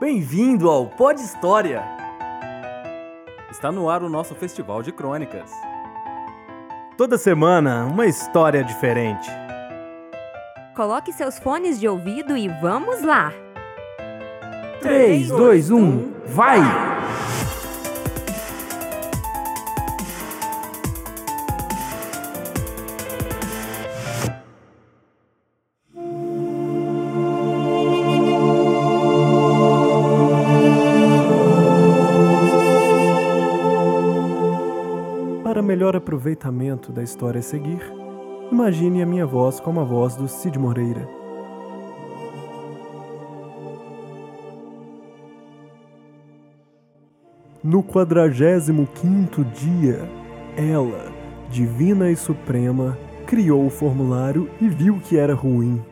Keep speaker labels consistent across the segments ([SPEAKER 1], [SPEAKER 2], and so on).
[SPEAKER 1] Bem-vindo ao Pod História! Está no ar o nosso festival de crônicas.
[SPEAKER 2] Toda semana, uma história diferente.
[SPEAKER 3] Coloque seus fones de ouvido e vamos lá!
[SPEAKER 2] 3, 2, 1, vai! Melhor aproveitamento da história a seguir, imagine a minha voz como a voz do Cid Moreira. No quadragésimo quinto dia, ela, divina e suprema, criou o formulário e viu que era ruim.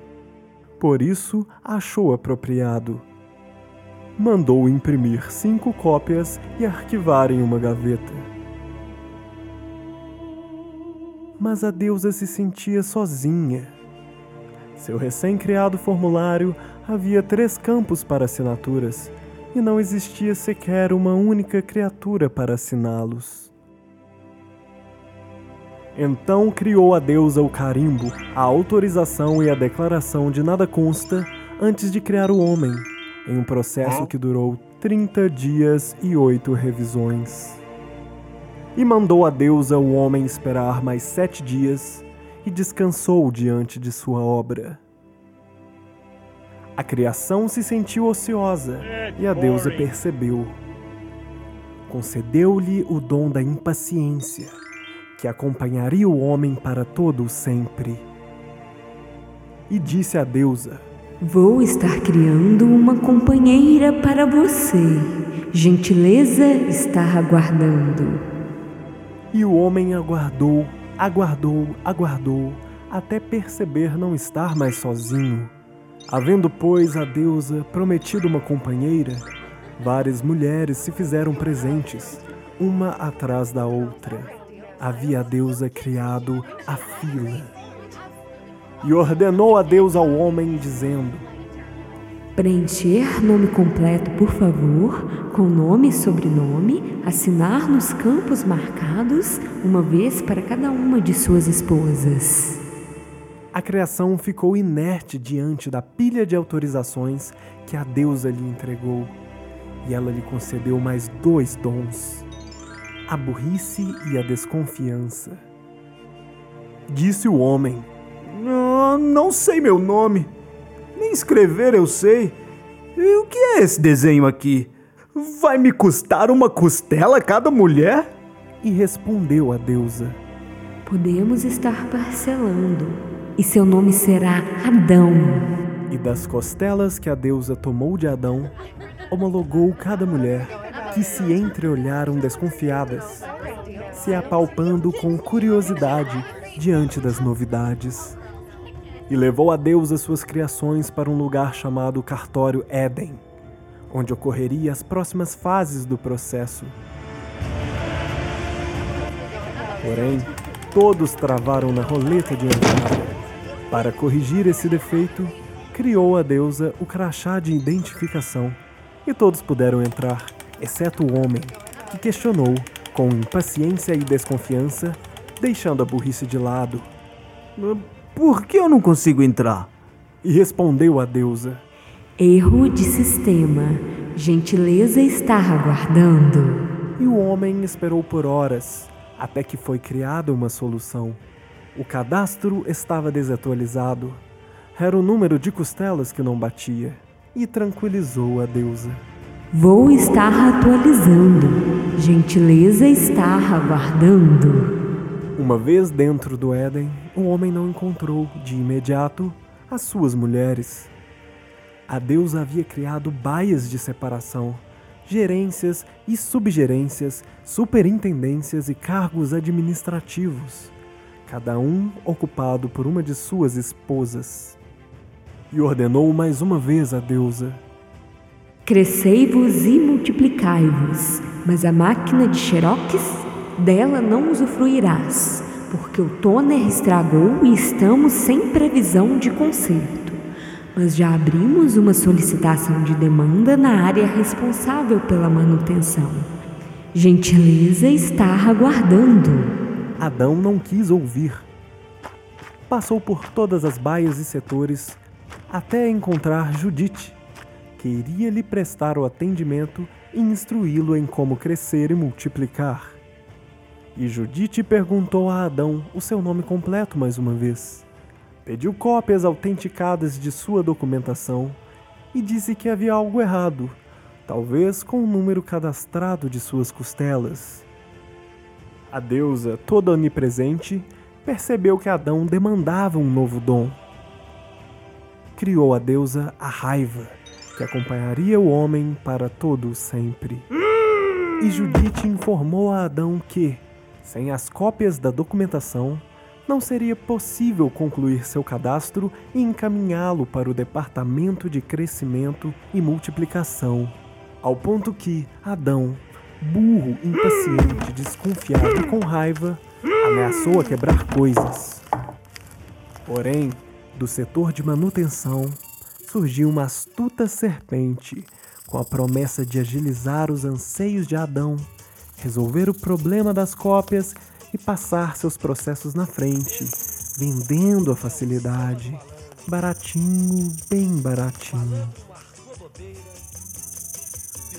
[SPEAKER 2] Por isso, achou apropriado. Mandou imprimir cinco cópias e arquivar em uma gaveta. Mas a deusa se sentia sozinha. Seu recém-criado formulário havia três campos para assinaturas e não existia sequer uma única criatura para assiná-los. Então criou a deusa o carimbo, a autorização e a declaração de nada consta antes de criar o homem, em um processo que durou 30 dias e oito revisões. E mandou a deusa o homem esperar mais sete dias e descansou diante de sua obra. A criação se sentiu ociosa e a deusa percebeu. Concedeu-lhe o dom da impaciência, que acompanharia o homem para todo o sempre. E disse à deusa:
[SPEAKER 4] Vou estar criando uma companheira para você. Gentileza está aguardando.
[SPEAKER 2] E o homem aguardou, aguardou, aguardou, até perceber não estar mais sozinho. Havendo, pois, a deusa prometido uma companheira, várias mulheres se fizeram presentes, uma atrás da outra. Havia a deusa criado a fila. E ordenou a deusa ao homem, dizendo:
[SPEAKER 4] Preencher nome completo, por favor, com nome e sobrenome, assinar nos campos marcados, uma vez para cada uma de suas esposas.
[SPEAKER 2] A criação ficou inerte diante da pilha de autorizações que a deusa lhe entregou, e ela lhe concedeu mais dois dons: a burrice e a desconfiança. Disse o homem:
[SPEAKER 5] "Ah, Não sei meu nome, nem escrever eu sei. E o que é esse desenho aqui? Vai me custar uma costela cada mulher?
[SPEAKER 2] E respondeu a deusa:
[SPEAKER 4] Podemos estar parcelando, e seu nome será Adão.
[SPEAKER 2] E das costelas que a deusa tomou de Adão, homologou cada mulher, que se entreolharam desconfiadas, se apalpando com curiosidade diante das novidades. E levou a deusa suas criações para um lugar chamado Cartório Éden, onde ocorreria as próximas fases do processo. Porém, todos travaram na roleta de entrada. Para corrigir esse defeito, criou a deusa o crachá de identificação e todos puderam entrar, exceto o homem, que questionou, com impaciência e desconfiança, deixando a burrice de lado.
[SPEAKER 5] Por que eu não consigo entrar?
[SPEAKER 2] E respondeu a deusa:
[SPEAKER 4] Erro de sistema. Gentileza está aguardando.
[SPEAKER 2] E o homem esperou por horas, até que foi criada uma solução. O cadastro estava desatualizado. Era o número de costelas que não batia. E tranquilizou a deusa.
[SPEAKER 4] Vou estar atualizando. Gentileza está aguardando.
[SPEAKER 2] Uma vez dentro do Éden, o homem não encontrou, de imediato, as suas mulheres. A deusa havia criado baias de separação, gerências e subgerências, superintendências e cargos administrativos, cada um ocupado por uma de suas esposas. E ordenou mais uma vez a deusa:
[SPEAKER 4] Crescei-vos e multiplicai-vos, mas a máquina de xerox dela não usufruirás, porque o toner estragou e estamos sem previsão de conserto. mas já abrimos uma solicitação de demanda na área responsável pela manutenção. Gentileza estar aguardando.
[SPEAKER 2] Adão não quis ouvir. Passou por todas as baias e setores até encontrar Judite, que iria lhe prestar o atendimento e instruí-lo em como crescer e multiplicar. E Judite perguntou a Adão o seu nome completo mais uma vez. Pediu cópias autenticadas de sua documentação e disse que havia algo errado, talvez com o número cadastrado de suas costelas. A deusa, toda onipresente, percebeu que Adão demandava um novo dom. Criou a deusa a raiva, que acompanharia o homem para todo sempre. E Judite informou a Adão que, sem as cópias da documentação, não seria possível concluir seu cadastro e encaminhá-lo para o Departamento de Crescimento e Multiplicação. Ao ponto que Adão, burro, impaciente, desconfiado e com raiva, ameaçou a quebrar coisas. Porém, do setor de manutenção, surgiu uma astuta serpente com a promessa de agilizar os anseios de Adão resolver o problema das cópias e passar seus processos na frente, vendendo a facilidade. Baratinho, bem baratinho.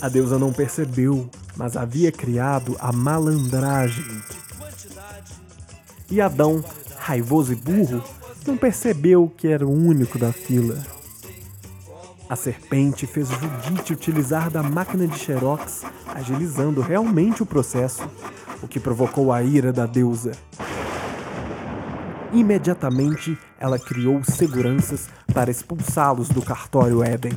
[SPEAKER 2] A deusa não percebeu, mas havia criado a malandragem. E Adão, raivoso e burro, não percebeu que era o único da fila. A serpente fez Judite utilizar da máquina de Xerox, agilizando realmente o processo, o que provocou a ira da deusa. Imediatamente, ela criou seguranças para expulsá-los do cartório Éden.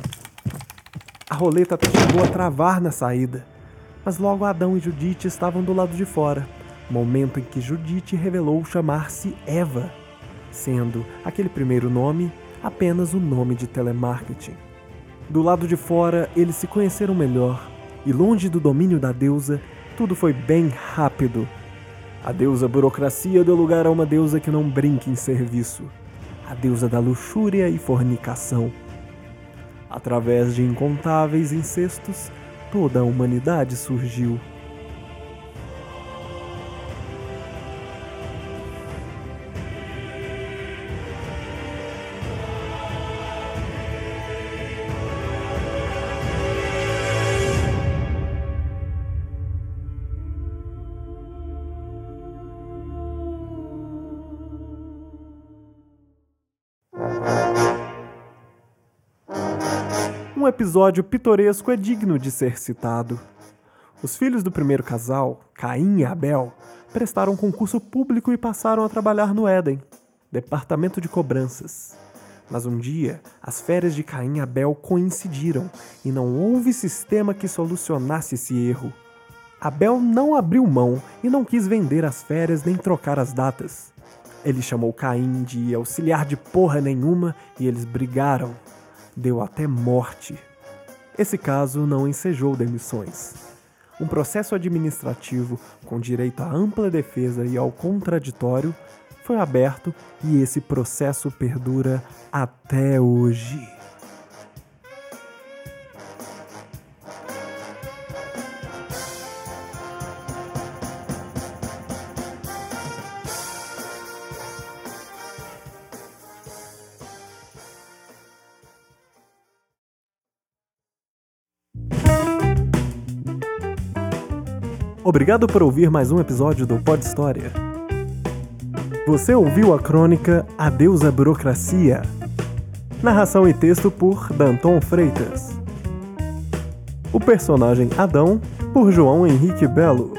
[SPEAKER 2] A roleta até chegou a travar na saída, mas logo Adão e Judite estavam do lado de fora, momento em que Judite revelou chamar-se Eva, sendo aquele primeiro nome apenas o nome de telemarketing. Do lado de fora, eles se conheceram melhor, e longe do domínio da deusa, tudo foi bem rápido. A deusa burocracia deu lugar a uma deusa que não brinca em serviço, a deusa da luxúria e fornicação. Através de incontáveis incestos, toda a humanidade surgiu. Um episódio pitoresco é digno de ser citado. Os filhos do primeiro casal, Caim e Abel, prestaram concurso público e passaram a trabalhar no Éden, departamento de cobranças. Mas um dia, as férias de Caim e Abel coincidiram e não houve sistema que solucionasse esse erro. Abel não abriu mão e não quis vender as férias nem trocar as datas. Ele chamou Caim de auxiliar de porra nenhuma e eles brigaram deu até morte. Esse caso não ensejou demissões. Um processo administrativo com direito à ampla defesa e ao contraditório foi aberto e esse processo perdura até hoje. Obrigado por ouvir mais um episódio do Pod História. Você ouviu a crônica Adeus à Burocracia. Narração e texto por Danton Freitas. O personagem Adão, por João Henrique Belo.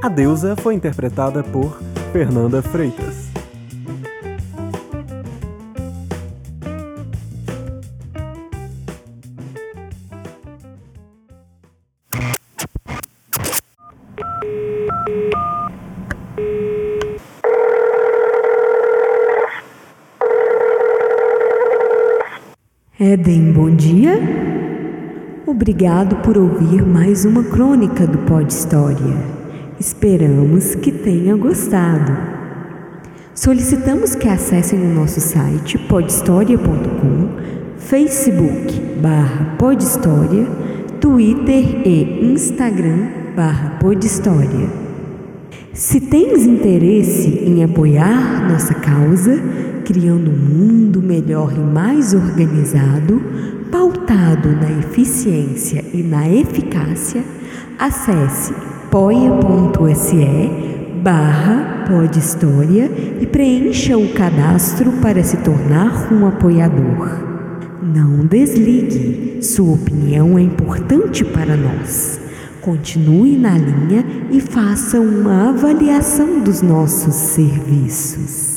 [SPEAKER 2] A deusa foi interpretada por Fernanda Freitas.
[SPEAKER 4] Éden, bom dia. Obrigado por ouvir mais uma crônica do Pod História. Esperamos que tenha gostado. Solicitamos que acessem o nosso site podhistoria.com, Facebook barra podhistória, Twitter e Instagram barra podhistória. Se tens interesse em apoiar nossa causa, criando um mundo melhor e mais organizado, pautado na eficiência e na eficácia, acesse poia.se barra Pode História e preencha o cadastro para se tornar um apoiador. Não desligue, sua opinião é importante para nós. Continue na linha e faça uma avaliação dos nossos serviços.